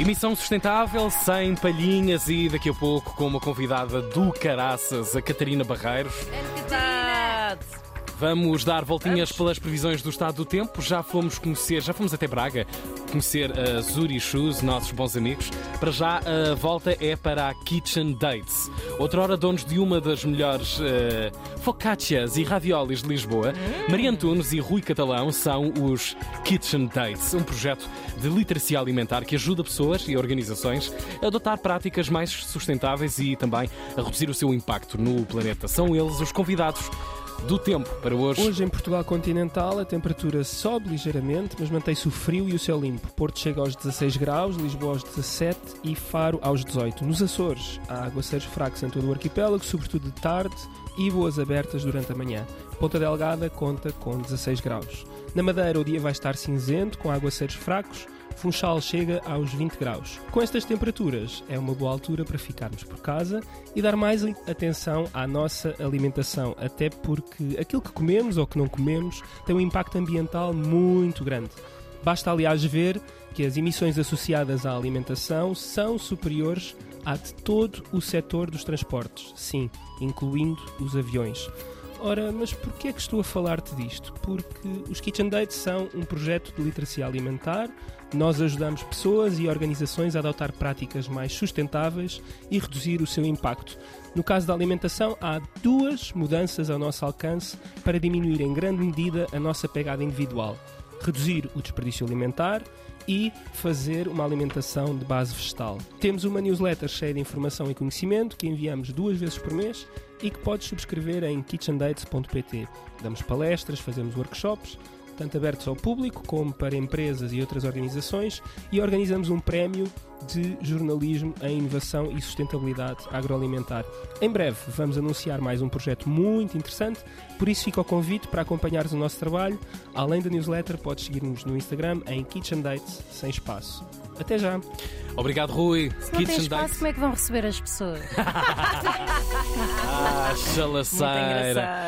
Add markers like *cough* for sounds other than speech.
Emissão sustentável, sem palhinhas e daqui a pouco com uma convidada do Caraças, a Catarina Barreiros. Verdade. Vamos dar voltinhas pelas previsões do estado do tempo. Já fomos conhecer, já fomos até Braga, conhecer a Zuri Shoes, nossos bons amigos. Para já, a volta é para a Kitchen Dates. Outrora, donos de uma das melhores uh, focaccias e raviolis de Lisboa, Maria Antunes e Rui Catalão são os Kitchen Dates, um projeto de literacia alimentar que ajuda pessoas e organizações a adotar práticas mais sustentáveis e também a reduzir o seu impacto no planeta. São eles os convidados do tempo para hoje. Hoje em Portugal continental a temperatura sobe ligeiramente, mas mantém-se o frio e o céu limpo. Porto chega aos 16 graus, Lisboa aos 17 e Faro aos 18. Nos Açores há aguaceiros fracos em todo o arquipélago, sobretudo de tarde e boas abertas durante a manhã. Ponta Delgada conta com 16 graus. Na Madeira o dia vai estar cinzento, com aguaceiros fracos. Funchal chega aos 20 graus. Com estas temperaturas, é uma boa altura para ficarmos por casa e dar mais atenção à nossa alimentação, até porque aquilo que comemos ou que não comemos tem um impacto ambiental muito grande. Basta, aliás, ver que as emissões associadas à alimentação são superiores à de todo o setor dos transportes, sim, incluindo os aviões. Ora, mas porquê é que estou a falar-te disto? Porque os Kitchen Dates são um projeto de literacia alimentar. Nós ajudamos pessoas e organizações a adotar práticas mais sustentáveis e reduzir o seu impacto. No caso da alimentação, há duas mudanças ao nosso alcance para diminuir em grande medida a nossa pegada individual: reduzir o desperdício alimentar e fazer uma alimentação de base vegetal. Temos uma newsletter cheia de informação e conhecimento que enviamos duas vezes por mês e que podes subscrever em kitchendates.pt. Damos palestras, fazemos workshops, tanto abertos ao público como para empresas e outras organizações, e organizamos um prémio de jornalismo em inovação e sustentabilidade agroalimentar. Em breve vamos anunciar mais um projeto muito interessante, por isso fica o convite para acompanhares o nosso trabalho. Além da newsletter, podes seguir-nos no Instagram em Kitchen Dates, sem espaço. Até já! Obrigado, Rui. Se não tem espaço, como é que vão receber as pessoas? *laughs* Ah, chalaceira.